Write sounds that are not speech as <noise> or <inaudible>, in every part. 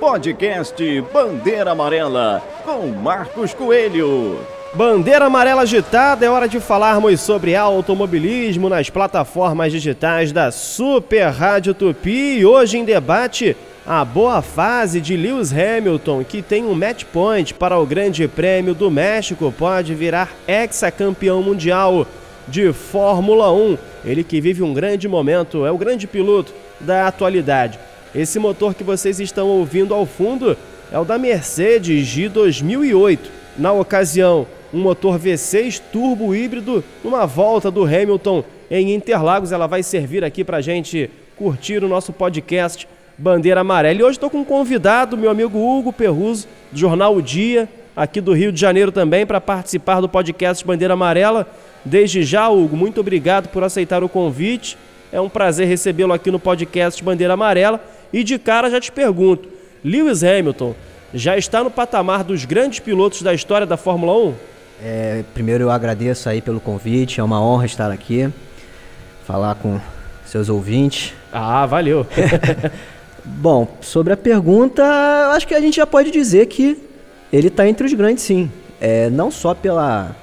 Podcast Bandeira Amarela com Marcos Coelho. Bandeira amarela agitada, é hora de falarmos sobre automobilismo nas plataformas digitais da Super Rádio Tupi. E hoje em debate, a boa fase de Lewis Hamilton, que tem um match point para o Grande Prêmio do México, pode virar ex-campeão mundial de Fórmula 1. Ele que vive um grande momento, é o grande piloto da atualidade. Esse motor que vocês estão ouvindo ao fundo é o da Mercedes de 2008. Na ocasião, um motor V6 turbo híbrido numa volta do Hamilton em Interlagos. Ela vai servir aqui para gente curtir o nosso podcast Bandeira Amarela. E hoje estou com um convidado, meu amigo Hugo Perruso, do jornal O Dia, aqui do Rio de Janeiro também, para participar do podcast Bandeira Amarela. Desde já, Hugo, muito obrigado por aceitar o convite. É um prazer recebê-lo aqui no podcast Bandeira Amarela. E de cara já te pergunto: Lewis Hamilton já está no patamar dos grandes pilotos da história da Fórmula 1? É, primeiro eu agradeço aí pelo convite, é uma honra estar aqui, falar com seus ouvintes. Ah, valeu. <laughs> Bom, sobre a pergunta, acho que a gente já pode dizer que ele está entre os grandes sim. É, não só pela,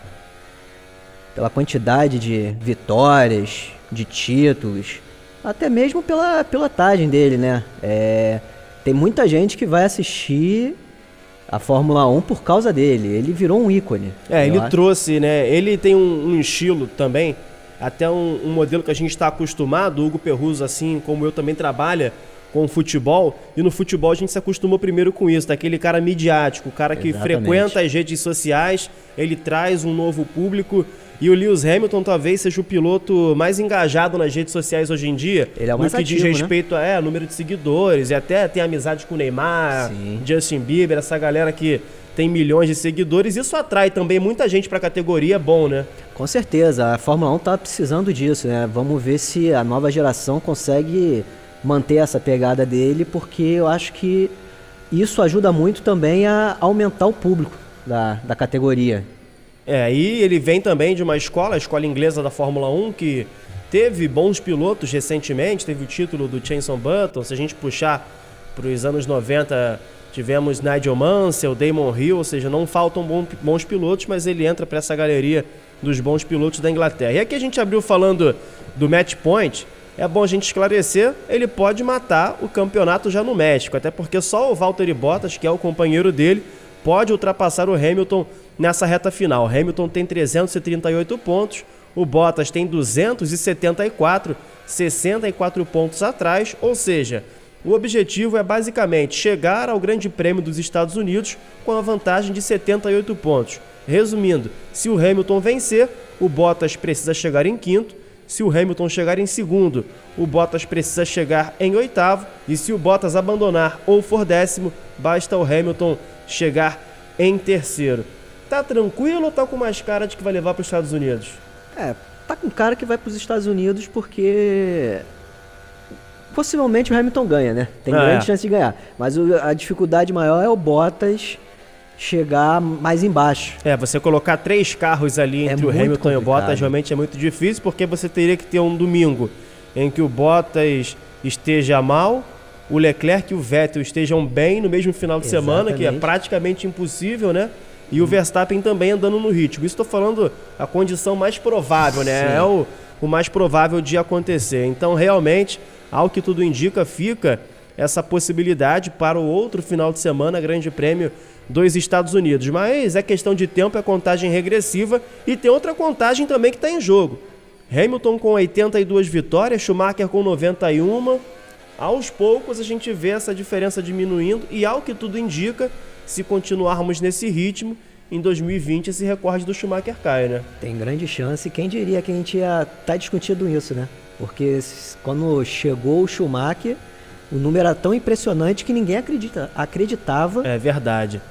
pela quantidade de vitórias, de títulos, até mesmo pela pilotagem dele, né? É, tem muita gente que vai assistir a Fórmula 1 por causa dele. Ele virou um ícone. É, ele acho. trouxe, né? Ele tem um, um estilo também, até um, um, modelo que a gente está acostumado. O Hugo Perruso, assim como eu, também trabalha com futebol. E no futebol a gente se acostumou primeiro com isso, daquele cara midiático, o cara que Exatamente. frequenta as redes sociais, ele traz um novo público. E o Lewis Hamilton talvez seja o piloto mais engajado nas redes sociais hoje em dia. Ele é o mais no que ativo, diz respeito né? a é, número de seguidores. E até tem amizade com o Neymar, Sim. Justin Bieber, essa galera que tem milhões de seguidores. Isso atrai também muita gente para a categoria, é bom, né? Com certeza. A Fórmula 1 está precisando disso, né? Vamos ver se a nova geração consegue manter essa pegada dele, porque eu acho que isso ajuda muito também a aumentar o público da, da categoria. É, e ele vem também de uma escola, a escola inglesa da Fórmula 1, que teve bons pilotos recentemente, teve o título do Jenson Button. Se a gente puxar para os anos 90, tivemos Nigel Mansell, Damon Hill, ou seja, não faltam bons pilotos, mas ele entra para essa galeria dos bons pilotos da Inglaterra. E aqui a gente abriu falando do match point. É bom a gente esclarecer, ele pode matar o campeonato já no México, até porque só o Valtteri Bottas, que é o companheiro dele, pode ultrapassar o Hamilton nessa reta final. Hamilton tem 338 pontos, o Bottas tem 274, 64 pontos atrás, ou seja, o objetivo é basicamente chegar ao Grande Prêmio dos Estados Unidos com a vantagem de 78 pontos. Resumindo, se o Hamilton vencer, o Bottas precisa chegar em quinto. Se o Hamilton chegar em segundo, o Bottas precisa chegar em oitavo. E se o Bottas abandonar ou for décimo, basta o Hamilton chegar em terceiro. Tá tranquilo ou tá com mais cara de que vai levar para os Estados Unidos? É, tá com cara que vai para os Estados Unidos porque possivelmente o Hamilton ganha, né? Tem ah, grande é. chance de ganhar. Mas a dificuldade maior é o Bottas chegar mais embaixo. É, você colocar três carros ali é entre o Hamilton complicado. e o Bottas realmente é muito difícil, porque você teria que ter um domingo em que o Bottas esteja mal, o Leclerc e o Vettel estejam bem no mesmo final de Exatamente. semana, que é praticamente impossível, né? E o Verstappen também andando no ritmo. Isso estou falando a condição mais provável, né? Sim. É o, o mais provável de acontecer. Então, realmente, ao que tudo indica, fica essa possibilidade para o outro final de semana, Grande Prêmio dos Estados Unidos. Mas é questão de tempo, é contagem regressiva e tem outra contagem também que está em jogo. Hamilton com 82 vitórias, Schumacher com 91, aos poucos a gente vê essa diferença diminuindo e, ao que tudo indica, se continuarmos nesse ritmo, em 2020 esse recorde do Schumacher cai, né? Tem grande chance. Quem diria que a gente ia estar tá discutindo isso, né? Porque quando chegou o Schumacher, o número era tão impressionante que ninguém acredita, acreditava. É verdade.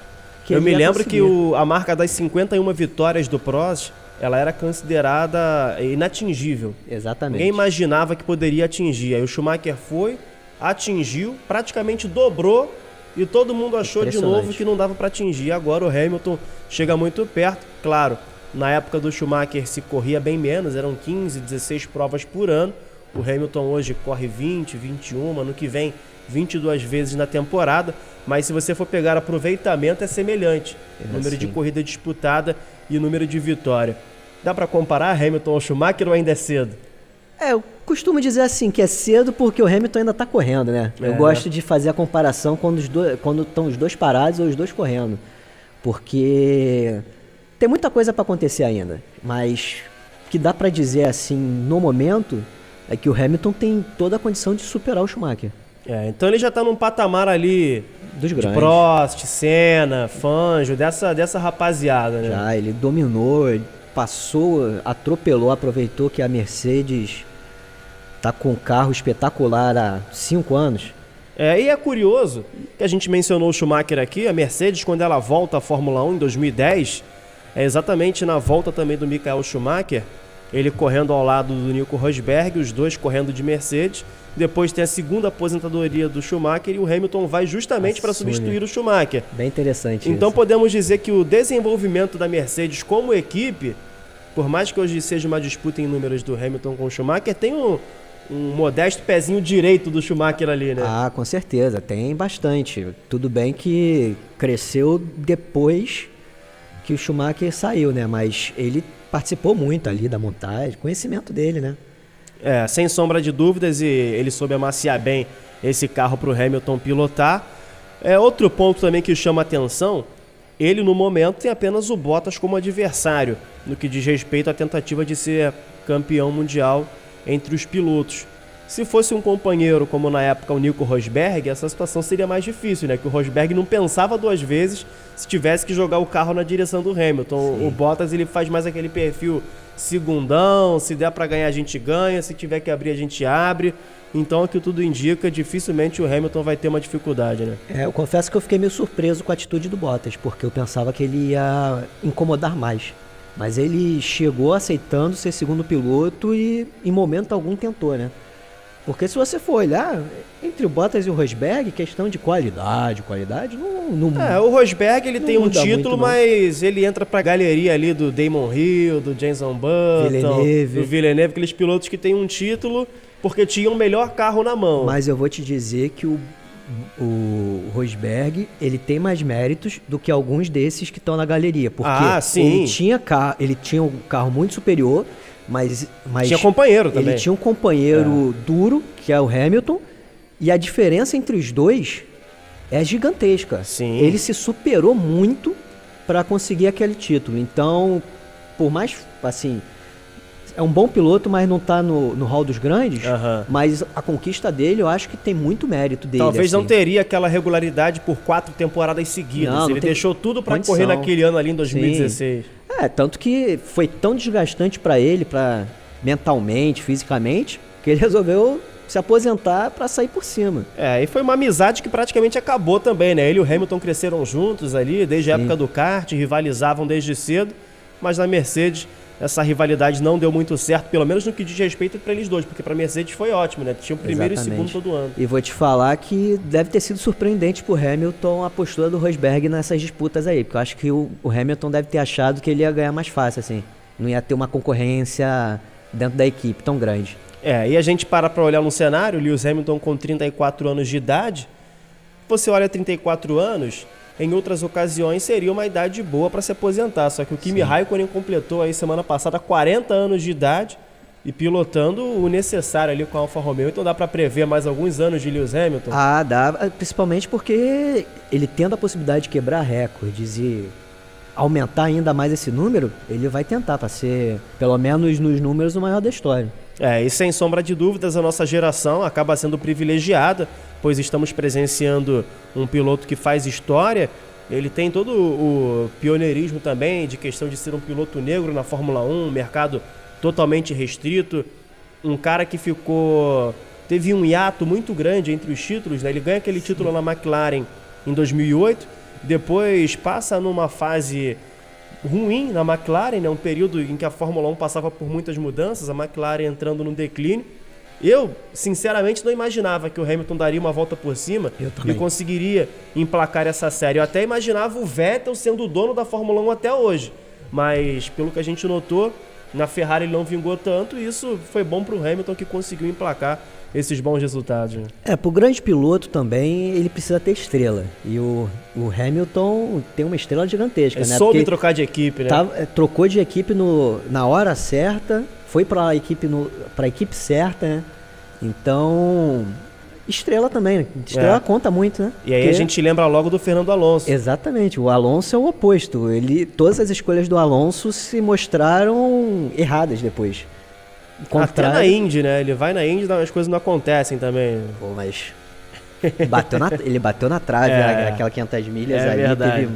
Eu me lembro conseguir. que o, a marca das 51 vitórias do Prost ela era considerada inatingível. Exatamente. Ninguém imaginava que poderia atingir. Aí o Schumacher foi, atingiu, praticamente dobrou e todo mundo achou de novo que não dava para atingir. Agora o Hamilton chega muito perto, claro. Na época do Schumacher se corria bem menos, eram 15, 16 provas por ano. O Hamilton hoje corre 20, 21, ano que vem 22 vezes na temporada, mas se você for pegar aproveitamento é semelhante. É, número de sim. corrida disputada e número de vitória. Dá para comparar Hamilton ao Schumacher ou ainda é cedo? É, eu costumo dizer assim que é cedo porque o Hamilton ainda tá correndo, né? É, eu gosto de fazer a comparação quando os dois, quando estão os dois parados ou os dois correndo, porque tem muita coisa para acontecer ainda, mas o que dá para dizer assim no momento é que o Hamilton tem toda a condição de superar o Schumacher É, então ele já está num patamar ali dos de grandes. Prost, Senna, Fangio, dessa, dessa rapaziada, né? Já ele dominou, passou, atropelou, aproveitou que a Mercedes tá com um carro espetacular há cinco anos. É, e é curioso que a gente mencionou o Schumacher aqui, a Mercedes, quando ela volta à Fórmula 1 em 2010, é exatamente na volta também do Michael Schumacher, ele correndo ao lado do Nico Rosberg, os dois correndo de Mercedes. Depois tem a segunda aposentadoria do Schumacher e o Hamilton vai justamente para substituir o Schumacher. Bem interessante Então isso. podemos dizer que o desenvolvimento da Mercedes como equipe, por mais que hoje seja uma disputa em números do Hamilton com o Schumacher, tem um, um modesto pezinho direito do Schumacher ali, né? Ah, com certeza, tem bastante. Tudo bem que cresceu depois que o Schumacher saiu, né? Mas ele participou muito ali da montagem, conhecimento dele, né? É, sem sombra de dúvidas, e ele soube amaciar bem esse carro para o Hamilton pilotar. É outro ponto também que chama atenção. Ele no momento tem apenas o Bottas como adversário no que diz respeito à tentativa de ser campeão mundial entre os pilotos. Se fosse um companheiro como na época o Nico Rosberg, essa situação seria mais difícil, né? Que o Rosberg não pensava duas vezes se tivesse que jogar o carro na direção do Hamilton. O Bottas ele faz mais aquele perfil segundão, se der pra ganhar a gente ganha, se tiver que abrir a gente abre. Então, o que tudo indica, dificilmente o Hamilton vai ter uma dificuldade, né? É, eu confesso que eu fiquei meio surpreso com a atitude do Bottas, porque eu pensava que ele ia incomodar mais. Mas ele chegou aceitando ser segundo piloto e em momento algum tentou, né? Porque se você for olhar, entre o Bottas e o Rosberg, questão de qualidade, qualidade, não... não É, o Rosberg ele tem um muito, título, mas ele entra pra galeria ali do Damon Hill, do Jenson Button, Villeneuve. do Villeneuve, aqueles pilotos que têm um título porque tinham o melhor carro na mão. Mas eu vou te dizer que o, o Rosberg, ele tem mais méritos do que alguns desses que estão na galeria. Porque Ah, ele tinha carro, ele tinha um carro muito superior, mas, mas Tinha companheiro também. ele tinha um companheiro duro, que é o Hamilton, e a diferença entre os dois é gigantesca. Sim. Ele se superou muito para conseguir aquele título. Então, por mais assim, é um bom piloto, mas não tá no, no hall dos grandes. Aham. Mas a conquista dele, eu acho que tem muito mérito dele. Talvez não assim. teria aquela regularidade por quatro temporadas seguidas. Não, não ele deixou tudo condição. correr naquele ano ali em 2016. É, tanto que foi tão desgastante para ele, para mentalmente, fisicamente, que ele <laughs> resolveu se aposentar para sair por cima. É, e foi uma amizade que praticamente acabou também, né? Ele e o Hamilton cresceram juntos ali, desde a Sim. época do kart, rivalizavam desde cedo, mas na Mercedes essa rivalidade não deu muito certo, pelo menos no que diz respeito para eles dois, porque para Mercedes foi ótimo, né? Tinha o primeiro e o Exatamente. segundo todo ano. E vou te falar que deve ter sido surpreendente pro Hamilton a postura do Rosberg nessas disputas aí, porque eu acho que o, o Hamilton deve ter achado que ele ia ganhar mais fácil, assim. Não ia ter uma concorrência dentro da equipe tão grande. É, e a gente para para olhar no cenário, Lewis Hamilton com 34 anos de idade. Você olha 34 anos, em outras ocasiões seria uma idade boa para se aposentar. Só que o Kimi Raikkonen completou aí semana passada 40 anos de idade e pilotando o necessário ali com a Alfa Romeo. Então dá para prever mais alguns anos de Lewis Hamilton. Ah, dá, principalmente porque ele tendo a possibilidade de quebrar recordes e aumentar ainda mais esse número, ele vai tentar para ser, pelo menos nos números, o maior da história. É, e sem sombra de dúvidas, a nossa geração acaba sendo privilegiada, pois estamos presenciando um piloto que faz história. Ele tem todo o pioneirismo também de questão de ser um piloto negro na Fórmula 1, um mercado totalmente restrito. Um cara que ficou. teve um hiato muito grande entre os títulos, né? Ele ganha aquele título na McLaren em 2008, depois passa numa fase ruim na McLaren, né? um período em que a Fórmula 1 passava por muitas mudanças, a McLaren entrando no declínio. Eu, sinceramente, não imaginava que o Hamilton daria uma volta por cima e conseguiria emplacar essa série. Eu até imaginava o Vettel sendo o dono da Fórmula 1 até hoje. Mas, pelo que a gente notou, Na Ferrari ele não vingou tanto e isso foi bom para o Hamilton que conseguiu emplacar esses bons resultados. Né? É, pro grande piloto também ele precisa ter estrela. E o, o Hamilton tem uma estrela gigantesca, ele né? soube Porque trocar de equipe, né? tava- é, trocou de equipe no, na hora certa, foi pra equipe, no, pra equipe certa, né? Então. Estrela também, né? Estrela É. conta muito, né? E aí a Porque- gente lembra logo do Fernando Alonso. Exatamente, o Alonso é o oposto. Ele, todas as escolhas do Alonso se mostraram erradas depois. Até na Contrário- Indy, né? Ele vai na Indy e as coisas não acontecem também. Pô, mas. Bateu na- ele bateu na trave, É. a- aquela 500 milhas É ali. verdade. Teve,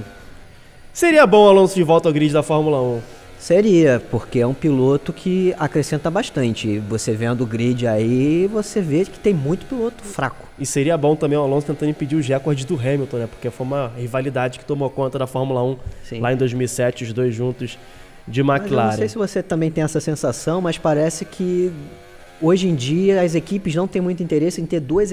Seria bom o Alonso de volta ao grid da Fórmula 1. Seria, porque é um piloto que acrescenta bastante. Você vendo o grid aí, você vê que tem muito piloto fraco. E seria bom também o Alonso tentando impedir os recordes do Hamilton, né? Porque foi uma rivalidade que tomou conta da Fórmula 1 Sim. lá em 2007, os dois juntos de eu não McLaren. sei se você também tem essa sensação, mas parece que hoje em dia as equipes não têm muito interesse em ter dois,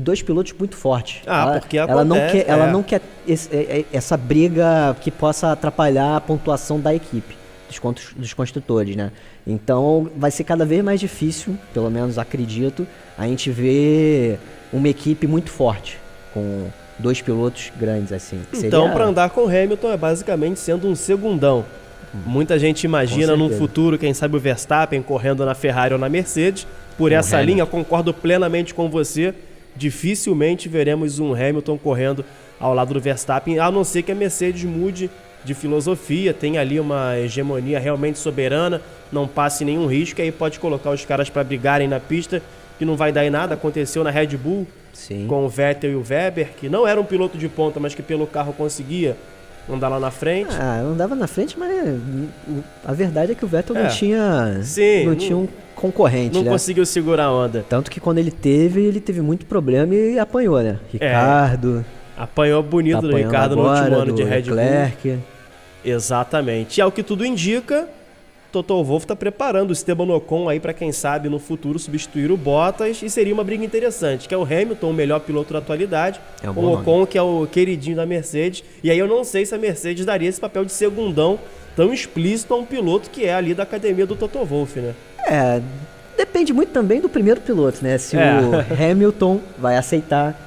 dois pilotos muito fortes. Ah, ela, porque ela não acontece, quer, ela é. não quer esse- é- é- essa briga que possa atrapalhar a pontuação da equipe. Dos, dos construtores, né? Então vai ser cada vez mais difícil, pelo menos acredito, a gente ver uma equipe muito forte, com dois pilotos grandes assim. Então, Seria- para andar com o Hamilton é basicamente sendo um segundão. Muita gente imagina num futuro, quem sabe, o Verstappen correndo na Ferrari ou na Mercedes. Por Com essa Hamilton. linha, concordo plenamente com você. Dificilmente veremos um Hamilton correndo ao lado do Verstappen, a não ser que a Mercedes mude de filosofia, tenha ali uma hegemonia realmente soberana, não passe nenhum risco, aí pode colocar os caras para brigarem na pista, que não vai dar em nada. Aconteceu na Red Bull, Sim. com o Vettel e o Weber, que não era um piloto de ponta, mas que pelo carro conseguia andar lá na frente. Ah, andava na frente, mas o- a verdade é que o Vettel É. não tinha, Sim, não não- tinha um concorrente, não né? conseguiu segurar a onda. Tanto que quando ele teve, ele teve muito problema e apanhou, né? Ricardo, Apanhou bonito tá do Ricardo no último ano de Red Bull. Leclerc. Exatamente. E ao que tudo indica, Toto Wolff está preparando o Esteban Ocon aí para quem sabe no futuro substituir o Bottas e seria uma briga interessante, que é o Hamilton, o melhor piloto da atualidade, É um o Ocon, que é o queridinho da Mercedes. E aí eu não sei se a Mercedes daria esse papel de segundão tão explícito a um piloto que é ali da academia do Toto Wolff, né? É, depende muito também do primeiro piloto, né? Se É. o Hamilton vai aceitar.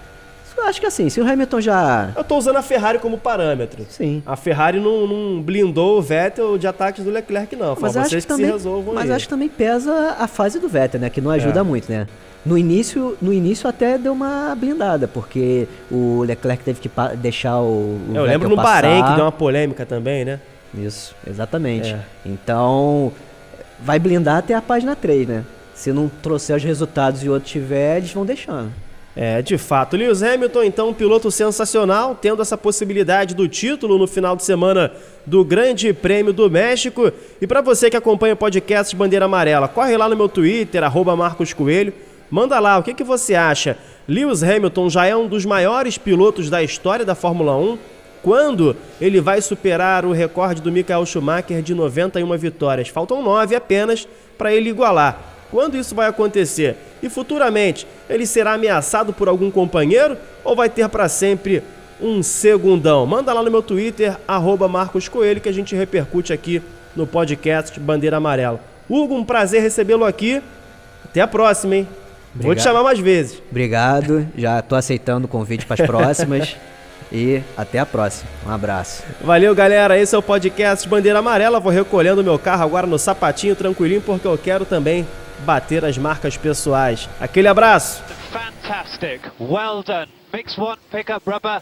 Acho que assim, se o Hamilton já. Eu tô usando a Ferrari como parâmetro. Sim. A Ferrari não, não blindou o Vettel de ataques do Leclerc, não. Fala, Mas acho vocês que que, também, se resolvam mas aí. acho que também pesa a fase do Vettel, né? Que não ajuda É. muito, né? No início, no início até deu uma blindada, porque o Leclerc teve que deixar o, o Eu lembro no Bahrein que deu uma polêmica também, né? Isso, exatamente. É. Então, vai blindar até a página 3, né? Se não trouxer os resultados e o outro tiver, eles vão deixando. É, de fato. Lewis Hamilton, então, um piloto sensacional, tendo essa possibilidade do título no final de semana do Grande Prêmio do México. E para você que acompanha o podcast Bandeira Amarela, corre lá no meu Twitter, arroba Marcos Coelho, manda lá, o que, que você acha? Lewis Hamilton já é um dos maiores pilotos da história da Fórmula 1? Quando ele vai superar o recorde do Michael Schumacher de 91 vitórias? Faltam 9 apenas para ele igualar. Quando isso vai acontecer? E futuramente, ele será ameaçado por algum companheiro ou vai ter para sempre um segundão? Manda lá no meu Twitter, arroba Marcos Coelho, que a gente repercute aqui no podcast Bandeira Amarela. Hugo, um prazer recebê-lo aqui. Até a próxima, hein? Vou te Obrigado. chamar mais vezes. Obrigado, já tô aceitando o convite para as <laughs> próximas. e até a próxima. Um abraço. Valeu, galera. Esse é o podcast Bandeira Amarela. Vou recolhendo meu carro agora no sapatinho tranquilinho, porque eu quero também bater as marcas pessoais. Aquele abraço. Fantastic. Well done. Mix one, pick up rubber.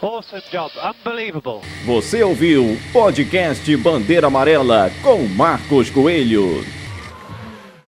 Awesome job. Unbelievable. Você ouviu o podcast Bandeira Amarela com Marcos Coelho.